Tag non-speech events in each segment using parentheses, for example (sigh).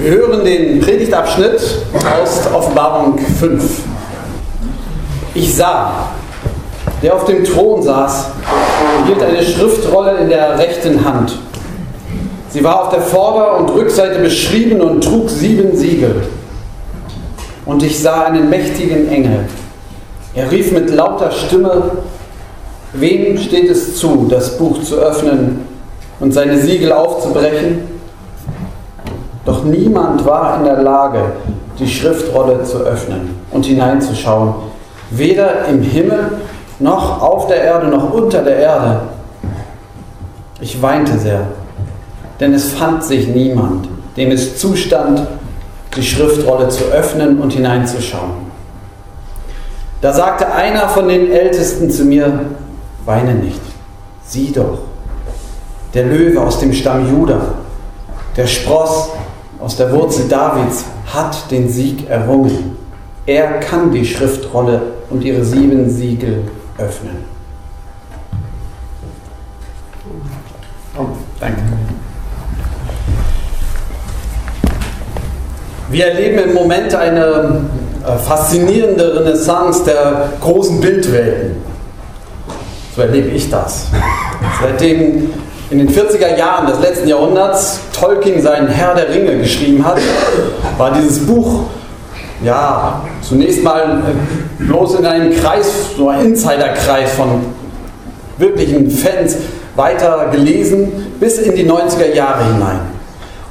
Wir hören den Predigtabschnitt aus Offenbarung 5. Ich sah, der auf dem Thron saß, hielt eine Schriftrolle in der rechten Hand. Sie war auf der Vorder- und Rückseite beschrieben und trug sieben Siegel. Und ich sah einen mächtigen Engel. Er rief mit lauter Stimme, wem steht es zu, das Buch zu öffnen und seine Siegel aufzubrechen? Doch niemand war in der Lage, die Schriftrolle zu öffnen und hineinzuschauen, weder im Himmel noch auf der Erde noch unter der Erde. Ich weinte sehr, denn es fand sich niemand, dem es zustand, die Schriftrolle zu öffnen und hineinzuschauen. Da sagte einer von den Ältesten zu mir, weine nicht, sieh doch, der Löwe aus dem Stamm Juda, der Spross aus der Wurzel Davids hat den Sieg errungen. Er kann die Schriftrolle und ihre sieben Siegel öffnen. Oh, danke. Wir erleben im Moment eine äh, faszinierende Renaissance der großen Bildwelten. So erlebe ich das. Seitdem in den 40er Jahren des letzten Jahrhunderts Tolkien seinen Herr der Ringe geschrieben hat, war dieses Buch ja zunächst mal äh, bloß in einem Kreis, so ein Insiderkreis von wirklichen Fans weiter gelesen bis in die 90er Jahre hinein.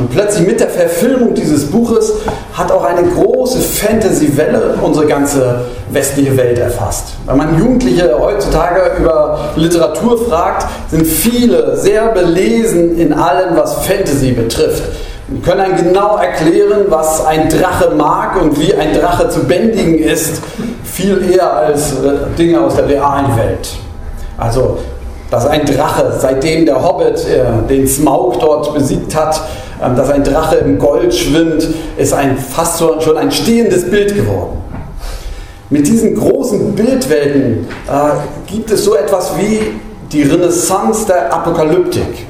Und plötzlich mit der Verfilmung dieses Buches hat auch eine große Fantasy-Welle unsere ganze westliche Welt erfasst. Wenn man Jugendliche heutzutage über Literatur fragt, sind viele sehr belesen in allem, was Fantasy betrifft. Wir können einem genau erklären, was ein Drache mag und wie ein Drache zu bändigen ist, viel eher als äh, Dinge aus der realen Welt. Also, dass ein Drache, seitdem der Hobbit äh, den Smaug dort besiegt hat, ähm, dass ein Drache im Gold schwimmt, ist ein, fast schon ein stehendes Bild geworden. Mit diesen großen Bildwelten äh, gibt es so etwas wie die Renaissance der Apokalyptik.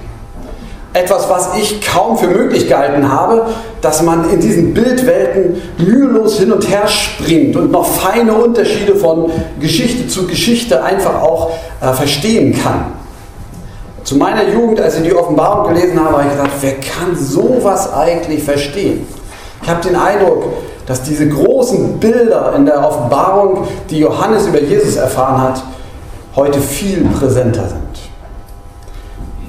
Etwas, was ich kaum für möglich gehalten habe, dass man in diesen Bildwelten mühelos hin und her springt und noch feine Unterschiede von Geschichte zu Geschichte einfach auch äh, verstehen kann. Zu meiner Jugend, als ich die Offenbarung gelesen habe, habe ich gedacht, wer kann sowas eigentlich verstehen? Ich habe den Eindruck, dass diese großen Bilder in der Offenbarung, die Johannes über Jesus erfahren hat, heute viel präsenter sind.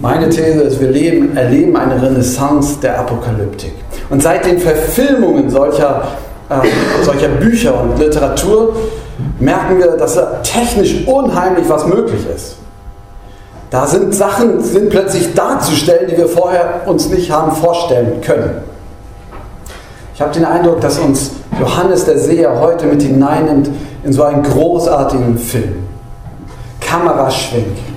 Meine These ist, wir leben, erleben eine Renaissance der Apokalyptik. Und seit den Verfilmungen solcher, äh, solcher Bücher und Literatur merken wir, dass da technisch unheimlich was möglich ist. Da sind Sachen sind plötzlich darzustellen, die wir vorher uns nicht haben vorstellen können. Ich habe den Eindruck, dass uns Johannes der Seher heute mit hineinnimmt in so einen großartigen Film. Kameraschwenk.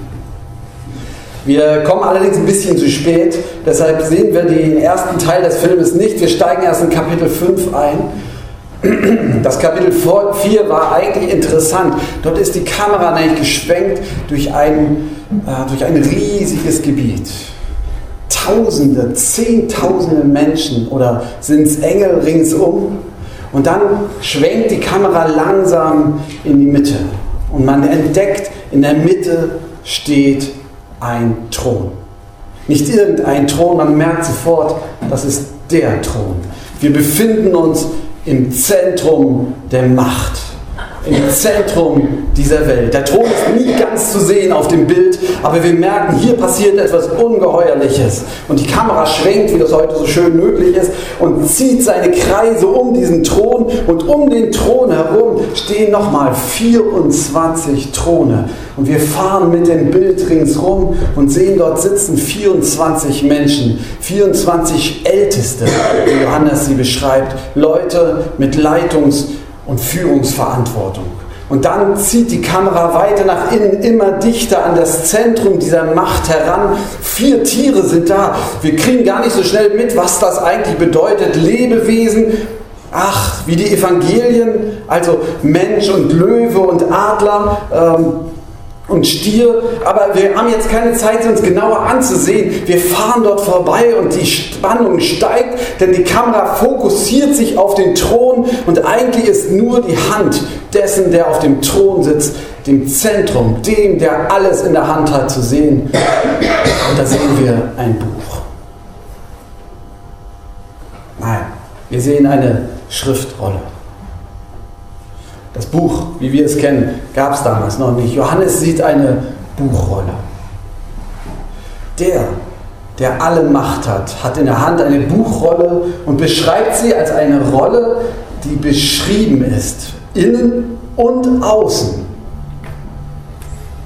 Wir kommen allerdings ein bisschen zu spät, deshalb sehen wir den ersten Teil des Filmes nicht. Wir steigen erst in Kapitel 5 ein das Kapitel 4 war eigentlich interessant. Dort ist die Kamera nämlich geschwenkt durch ein, äh, durch ein riesiges Gebiet. Tausende, Zehntausende Menschen oder sind es Engel ringsum. Und dann schwenkt die Kamera langsam in die Mitte. Und man entdeckt, in der Mitte steht ein Thron. Nicht irgendein Thron, man merkt sofort, das ist der Thron. Wir befinden uns im Zentrum der Macht, im Zentrum dieser Welt. Der Thron ist nie ganz zu sehen auf dem Bild, aber wir merken, hier passiert etwas Ungeheuerliches. Und die Kamera schwenkt, wie das heute so schön möglich ist, und zieht seine Kreise um diesen Thron. Und um den Thron herum stehen nochmal 24 Throne. Und wir fahren mit dem Bild ringsrum und sehen, dort sitzen 24 Menschen, 24 Älteste, wie Johannes sie beschreibt, Leute mit Leitungs- und Führungsverantwortung. Und dann zieht die Kamera weiter nach innen, immer dichter an das Zentrum dieser Macht heran. Vier Tiere sind da. Wir kriegen gar nicht so schnell mit, was das eigentlich bedeutet. Lebewesen, ach, wie die Evangelien, also Mensch und Löwe und Adler. Ähm, und Stier, aber wir haben jetzt keine Zeit, uns genauer anzusehen. Wir fahren dort vorbei und die Spannung steigt, denn die Kamera fokussiert sich auf den Thron und eigentlich ist nur die Hand dessen, der auf dem Thron sitzt, dem Zentrum, dem, der alles in der Hand hat, zu sehen. Und da sehen wir ein Buch. Nein, wir sehen eine Schriftrolle. Das Buch, wie wir es kennen, gab es damals noch nicht. Johannes sieht eine Buchrolle. Der, der alle Macht hat, hat in der Hand eine Buchrolle und beschreibt sie als eine Rolle, die beschrieben ist, innen und außen.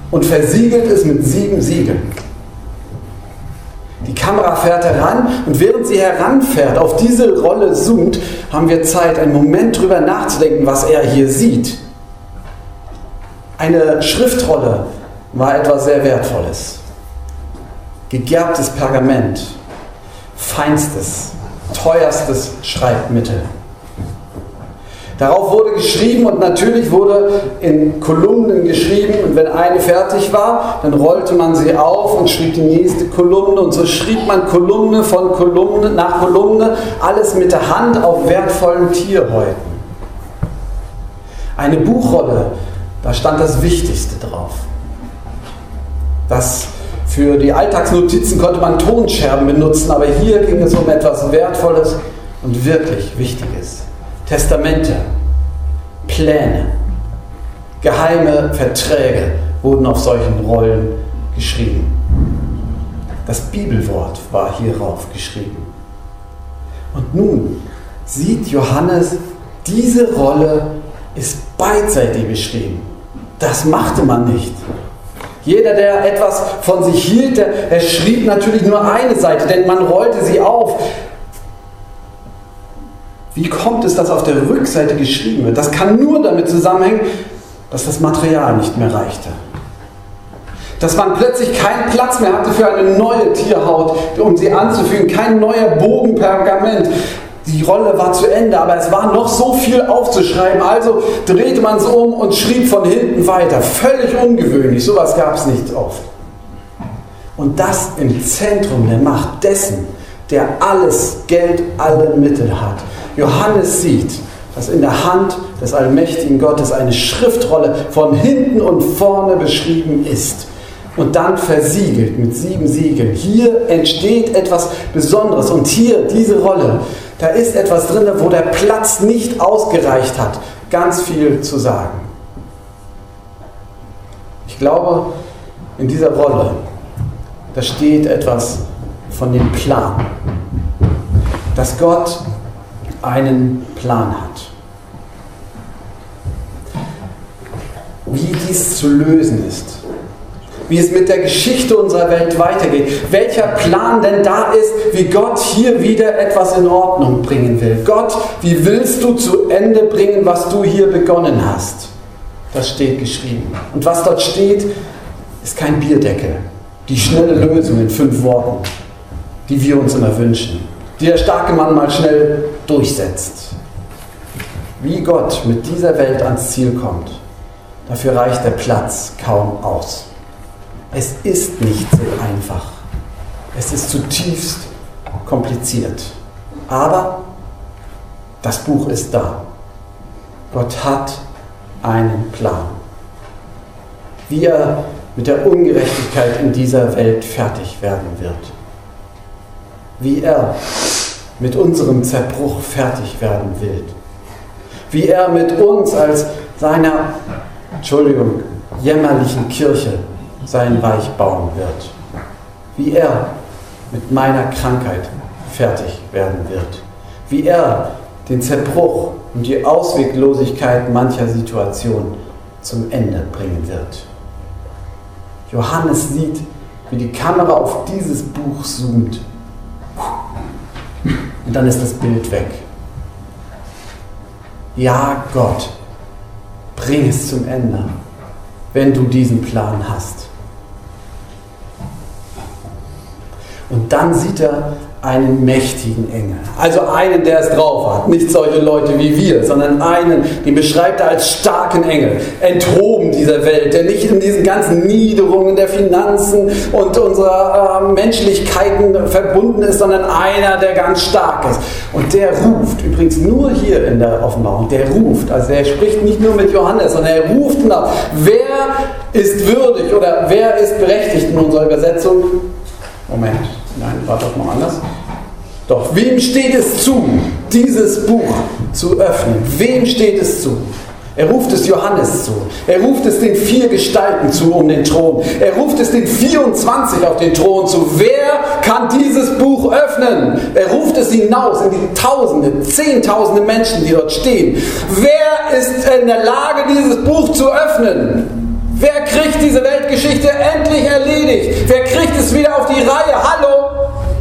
Und versiegelt es mit sieben Siegeln. Die Kamera fährt heran und während sie heranfährt, auf diese Rolle zoomt, haben wir Zeit, einen Moment drüber nachzudenken, was er hier sieht. Eine Schriftrolle war etwas sehr Wertvolles. Gegerbtes Pergament, feinstes, teuerstes Schreibmittel. Darauf wurde geschrieben und natürlich wurde in Kolumnen geschrieben und wenn eine fertig war, dann rollte man sie auf und schrieb die nächste Kolumne und so schrieb man Kolumne von Kolumne nach Kolumne, alles mit der Hand auf wertvollen Tierhäuten. Eine Buchrolle, da stand das Wichtigste drauf. Das für die Alltagsnotizen konnte man Tonscherben benutzen, aber hier ging es um etwas Wertvolles und wirklich Wichtiges. Testamente, Pläne, geheime Verträge wurden auf solchen Rollen geschrieben. Das Bibelwort war hierauf geschrieben. Und nun sieht Johannes, diese Rolle ist beidseitig beschrieben. Das machte man nicht. Jeder, der etwas von sich hielt, der schrieb natürlich nur eine Seite, denn man rollte sie auf. Wie kommt es, dass auf der Rückseite geschrieben wird? Das kann nur damit zusammenhängen, dass das Material nicht mehr reichte. Dass man plötzlich keinen Platz mehr hatte für eine neue Tierhaut, um sie anzufügen, kein neuer Bogen Pergament. Die Rolle war zu Ende, aber es war noch so viel aufzuschreiben. Also drehte man es um und schrieb von hinten weiter. Völlig ungewöhnlich, sowas gab es nicht oft. Und das im Zentrum der Macht dessen, der alles Geld, alle Mittel hat. Johannes sieht, dass in der Hand des allmächtigen Gottes eine Schriftrolle von hinten und vorne beschrieben ist und dann versiegelt mit sieben Siegeln. Hier entsteht etwas Besonderes und hier diese Rolle, da ist etwas drin, wo der Platz nicht ausgereicht hat, ganz viel zu sagen. Ich glaube, in dieser Rolle, da steht etwas von dem Plan, dass Gott einen Plan hat. Wie dies zu lösen ist, wie es mit der Geschichte unserer Welt weitergeht, welcher Plan denn da ist, wie Gott hier wieder etwas in Ordnung bringen will. Gott, wie willst du zu Ende bringen, was du hier begonnen hast? Das steht geschrieben. Und was dort steht, ist kein Bierdeckel. Die schnelle Lösung in fünf Worten, die wir uns immer wünschen die der starke Mann mal schnell durchsetzt. Wie Gott mit dieser Welt ans Ziel kommt, dafür reicht der Platz kaum aus. Es ist nicht so einfach. Es ist zutiefst kompliziert. Aber das Buch ist da. Gott hat einen Plan. Wie er mit der Ungerechtigkeit in dieser Welt fertig werden wird wie er mit unserem Zerbruch fertig werden will. Wie er mit uns als seiner, Entschuldigung, jämmerlichen Kirche sein Reich bauen wird. Wie er mit meiner Krankheit fertig werden wird. Wie er den Zerbruch und die Ausweglosigkeit mancher Situation zum Ende bringen wird. Johannes sieht, wie die Kamera auf dieses Buch zoomt und dann ist das Bild weg. Ja, Gott, bring es zum Ende, wenn du diesen Plan hast. Und dann sieht er einen mächtigen Engel. Also einen, der es drauf hat. Nicht solche Leute wie wir, sondern einen, den beschreibt er als starken Engel. Enthoben dieser Welt, der nicht in diesen ganzen Niederungen der Finanzen und unserer äh, Menschlichkeiten verbunden ist, sondern einer, der ganz stark ist. Und der ruft, übrigens nur hier in der Offenbarung, der ruft. Also er spricht nicht nur mit Johannes, sondern er ruft nach. Wer ist würdig oder wer ist berechtigt in unserer Übersetzung? Moment. Nein, war doch mal anders. Doch wem steht es zu, dieses Buch zu öffnen? Wem steht es zu? Er ruft es Johannes zu. Er ruft es den vier Gestalten zu um den Thron. Er ruft es den 24 auf den Thron zu. Wer kann dieses Buch öffnen? Er ruft es hinaus in die Tausende, Zehntausende Menschen, die dort stehen. Wer ist in der Lage, dieses Buch zu öffnen? Wer kriegt diese Weltgeschichte endlich erledigt? Wer kriegt es wieder auf die Reihe? Hallo?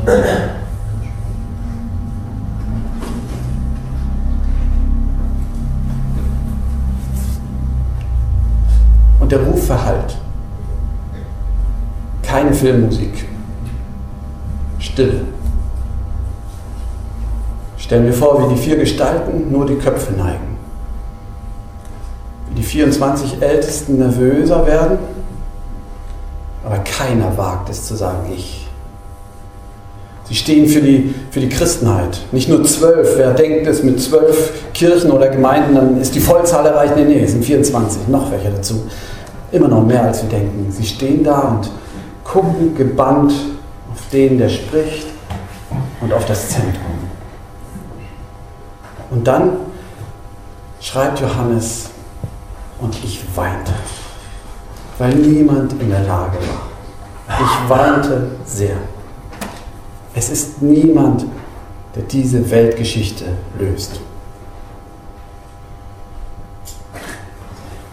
(clears throat) Und der Ruf verhallt. Keine Filmmusik. Stille. Stellen wir vor, wie die vier Gestalten nur die Köpfe neigen die 24 Ältesten nervöser werden, aber keiner wagt es zu sagen, ich. Sie stehen für die, für die Christenheit. Nicht nur zwölf. Wer denkt, es mit zwölf Kirchen oder Gemeinden, dann ist die Vollzahl erreicht. Nee, nee, es sind 24. Noch welche dazu. Immer noch mehr, als wir denken. Sie stehen da und gucken gebannt auf den, der spricht und auf das Zentrum. Und dann schreibt Johannes, und ich weinte, weil niemand in der Lage war. Ich weinte sehr. Es ist niemand, der diese Weltgeschichte löst.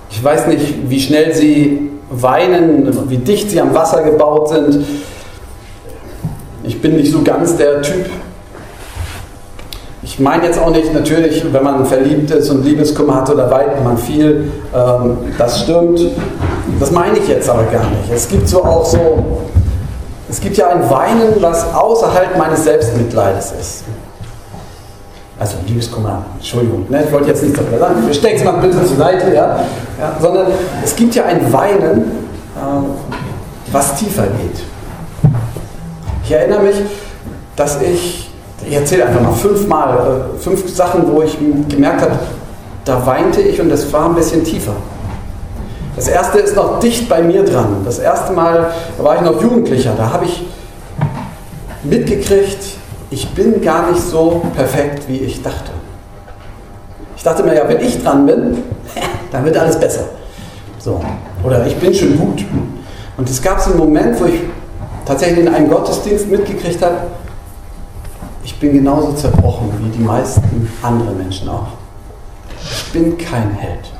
Ich weiß nicht, wie schnell Sie weinen, wie dicht Sie am Wasser gebaut sind. Ich bin nicht so ganz der Typ, ich meine jetzt auch nicht, natürlich, wenn man verliebt ist und Liebeskummer hat oder weint man viel, ähm, das stimmt. Das meine ich jetzt aber gar nicht. Es gibt so auch so, es gibt ja ein Weinen, was außerhalb meines Selbstmitleides ist. Also Liebeskummer, Entschuldigung, ne? ich wollte jetzt nichts darüber sagen, steck es mal bitte zur Seite, ja? ja? Sondern es gibt ja ein Weinen, äh, was tiefer geht. Ich erinnere mich, dass ich ich erzähle einfach mal fünfmal, äh, fünf Sachen, wo ich gemerkt habe, da weinte ich und das war ein bisschen tiefer. Das erste ist noch dicht bei mir dran. Das erste Mal, war ich noch Jugendlicher, da habe ich mitgekriegt, ich bin gar nicht so perfekt, wie ich dachte. Ich dachte mir, ja, wenn ich dran bin, (laughs) dann wird alles besser. So. Oder ich bin schon gut. Und es gab so einen Moment, wo ich tatsächlich in einem Gottesdienst mitgekriegt habe, ich bin genauso zerbrochen wie die meisten anderen Menschen auch. Ich bin kein Held.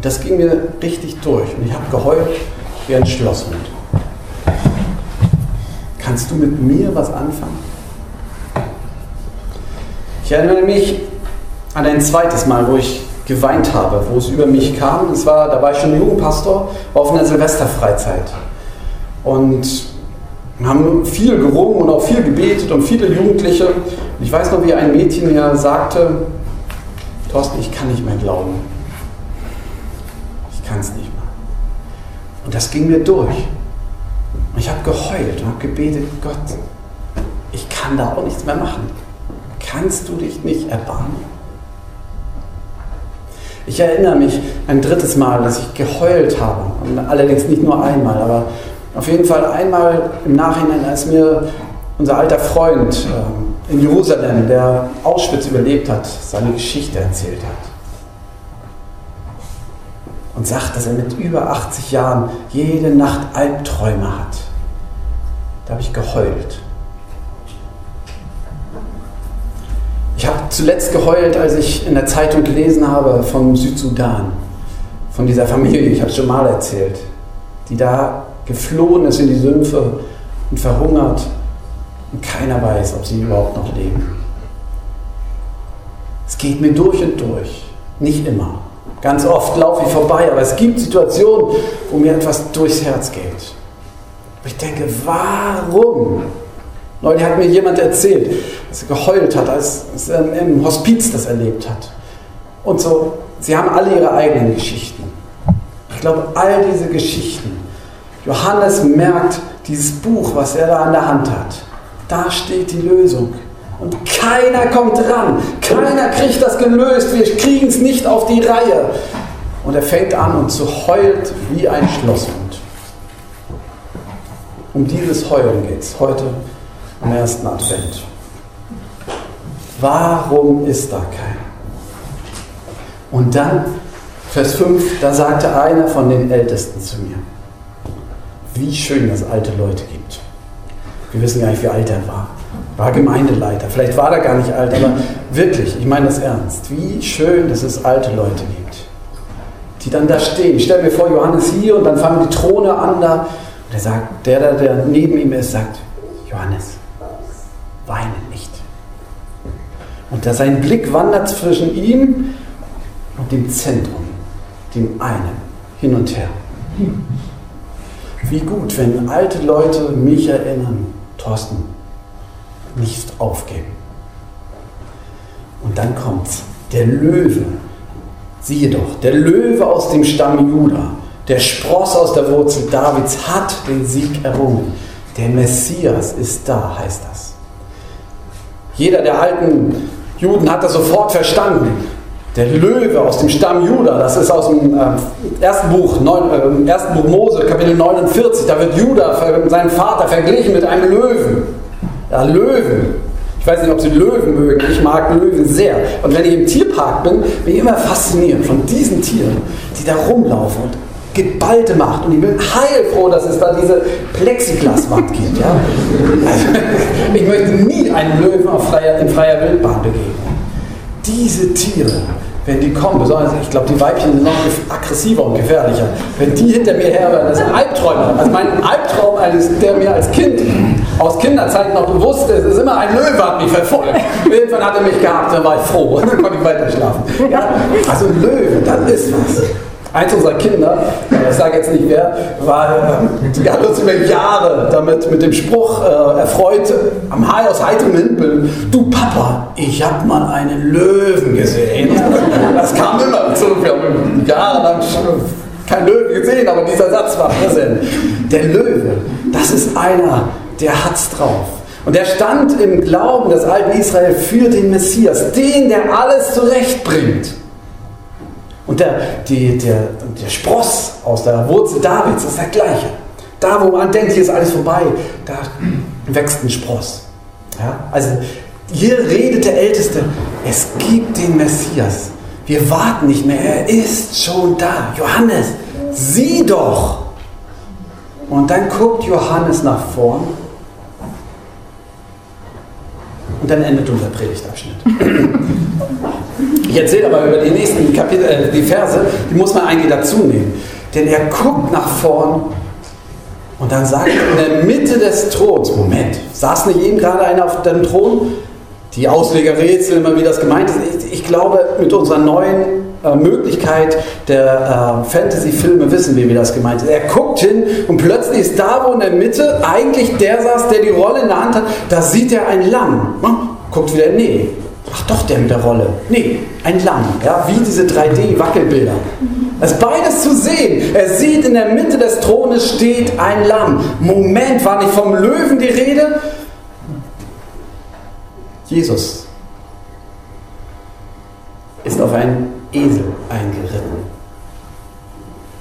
Das ging mir richtig durch und ich habe geheult wie ein Schlosshund. Kannst du mit mir was anfangen? Ich erinnere mich an ein zweites Mal, wo ich geweint habe, wo es über mich kam. Das war, da war ich schon Jugendpastor, war auf einer Silvesterfreizeit. Und wir haben viel gerungen und auch viel gebetet und viele Jugendliche. Und ich weiß noch, wie ein Mädchen mir sagte, Thorsten, ich kann nicht mehr glauben. Kann es nicht mehr. Und das ging mir durch. Und ich habe geheult und habe gebetet, Gott, ich kann da auch nichts mehr machen. Kannst du dich nicht erbarmen? Ich erinnere mich ein drittes Mal, dass ich geheult habe. Und allerdings nicht nur einmal, aber auf jeden Fall einmal im Nachhinein, als mir unser alter Freund äh, in Jerusalem, der Auschwitz überlebt hat, seine Geschichte erzählt hat. Und sagt, dass er mit über 80 Jahren jede Nacht Albträume hat. Da habe ich geheult. Ich habe zuletzt geheult, als ich in der Zeitung gelesen habe vom Südsudan, von dieser Familie, ich habe es schon mal erzählt, die da geflohen ist in die Sümpfe und verhungert und keiner weiß, ob sie überhaupt noch leben. Es geht mir durch und durch, nicht immer. Ganz oft laufe ich vorbei, aber es gibt Situationen, wo mir etwas durchs Herz geht. ich denke, warum? Neulich hat mir jemand erzählt, dass er geheult hat, als er im Hospiz das erlebt hat. Und so, sie haben alle ihre eigenen Geschichten. Ich glaube, all diese Geschichten, Johannes merkt, dieses Buch, was er da an der Hand hat, da steht die Lösung. Und keiner kommt ran, keiner kriegt das gelöst, wir kriegen es nicht auf die Reihe. Und er fängt an und zu heult wie ein Schlosshund. Um dieses Heulen geht es heute am ersten Advent. Warum ist da keiner? Und dann, Vers 5, da sagte einer von den Ältesten zu mir, wie schön es alte Leute gibt. Wir wissen gar nicht, wie alt er war. War Gemeindeleiter. Vielleicht war er gar nicht alt, aber wirklich, ich meine das ernst. Wie schön, dass es alte Leute gibt, die dann da stehen. Stell mir vor, Johannes hier und dann fangen die Throne an da. Und er sagt, der, der neben ihm ist, sagt, Johannes, weine nicht. Und da sein Blick wandert zwischen ihm und dem Zentrum, dem einen, hin und her. Wie gut, wenn alte Leute mich erinnern, Thorsten, nicht aufgeben. Und dann kommt's, der Löwe. Siehe doch, der Löwe aus dem Stamm Juda, der Spross aus der Wurzel Davids hat den Sieg errungen. Der Messias ist da, heißt das. Jeder der alten Juden hat das sofort verstanden. Der Löwe aus dem Stamm Juda, das ist aus dem äh, ersten, Buch, neun, äh, ersten Buch Mose, Kapitel 49, da wird Juda, sein Vater, verglichen mit einem Löwen. Ja, Löwen. Ich weiß nicht, ob Sie Löwen mögen. Ich mag Löwen sehr. Und wenn ich im Tierpark bin, bin ich immer fasziniert von diesen Tieren, die da rumlaufen und geballte Macht. Und ich bin heilfroh, dass es da diese Plexiglaswand gibt. Ja? ich möchte nie einen Löwen auf freier, in freier Wildbahn begegnen. Diese Tiere, wenn die kommen, besonders, ich glaube, die Weibchen sind noch aggressiver und gefährlicher. Wenn die hinter mir her werden, das sind Albträume. Also mein Albtraum, der mir als Kind aus Kinderzeiten noch bewusst ist, ist immer ein Löwe hat mich verfolgt. Irgendwann hat er mich gehabt, dann war ich froh. (laughs) Dann konnte ich weiter schlafen. Ja, also Löwe, das ist was. Eins unserer Kinder, ich sage jetzt nicht wer, war, die hat uns über Jahre damit mit dem Spruch äh, erfreut, am Hai aus heiterem Himmel, du Papa, ich habe mal einen Löwen gesehen. Das kam immer so, wir haben jahrelang keinen Löwen gesehen, aber dieser Satz war präsent. Der Löwe, das ist einer, der hat's drauf. Und er stand im Glauben des alten Israel für den Messias, den, der alles zurechtbringt. Und der, die, der, der Spross aus der Wurzel Davids ist der gleiche. Da, wo man denkt, hier ist alles vorbei, da wächst ein Spross. Ja? Also hier redet der Älteste, es gibt den Messias. Wir warten nicht mehr, er ist schon da. Johannes, sieh doch. Und dann guckt Johannes nach vorn und dann endet unser Predigtabschnitt. Ich erzähle aber über die nächsten Kapitel, äh, die Verse, die muss man eigentlich dazu nehmen. Denn er guckt nach vorn und dann sagt er in der Mitte des Throns, Moment, saß nicht eben gerade einer auf dem Thron? Die Ausleger rätseln immer, wie das gemeint ist. Ich, ich glaube, mit unserer neuen äh, Möglichkeit der äh, Fantasy-Filme wissen wir, wie das gemeint ist. Er guckt hin und plötzlich ist da, wo in der Mitte eigentlich der saß, der die Rolle in der Hand hat, da sieht er ein Lamm. Hm? Guckt wieder, nee, ach doch, der mit der Rolle. Nee, ein Lamm, ja, wie diese 3D-Wackelbilder. Es ist beides zu sehen. Er sieht, in der Mitte des Thrones steht ein Lamm. Moment, war nicht vom Löwen die Rede? Jesus ist auf einen Esel eingeritten.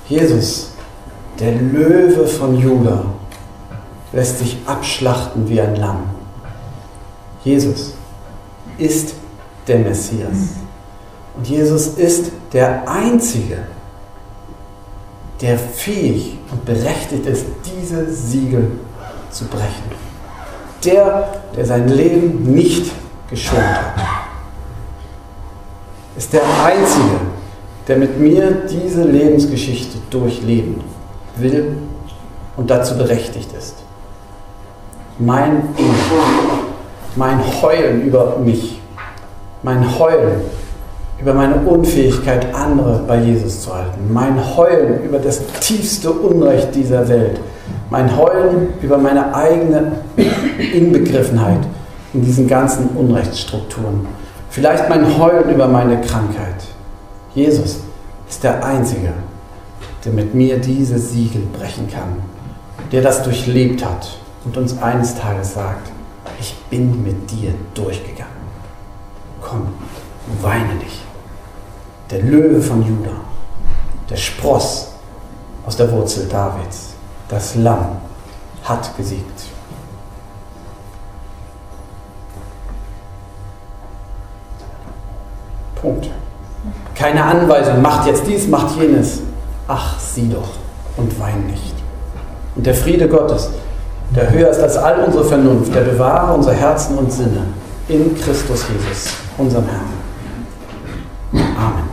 Jesus, der Löwe von Juda, lässt sich abschlachten wie ein Lamm. Jesus ist der Messias. Und Jesus ist der Einzige, der fähig und berechtigt ist, diese Siegel zu brechen. Der, der sein Leben nicht geschont hat ist der Einzige, der mit mir diese Lebensgeschichte durchleben will und dazu berechtigt ist. Mein mein Heulen über mich, mein Heulen über meine Unfähigkeit, andere bei Jesus zu halten, mein Heulen über das tiefste Unrecht dieser Welt, Mein Heulen über meine eigene Inbegriffenheit in diesen ganzen Unrechtsstrukturen. Vielleicht mein Heulen über meine Krankheit. Jesus ist der Einzige, der mit mir diese Siegel brechen kann, der das durchlebt hat und uns eines Tages sagt, ich bin mit dir durchgegangen. Komm, weine nicht. Der Löwe von Juda, der Spross aus der Wurzel Davids, das Lamm hat gesiegt. Punkt. Keine Anweisung, macht jetzt dies, macht jenes. Ach, sieh doch und wein nicht. Und der Friede Gottes, der höher ist als all unsere Vernunft, der bewahre unsere Herzen und Sinne in Christus Jesus, unserem Herrn. Amen.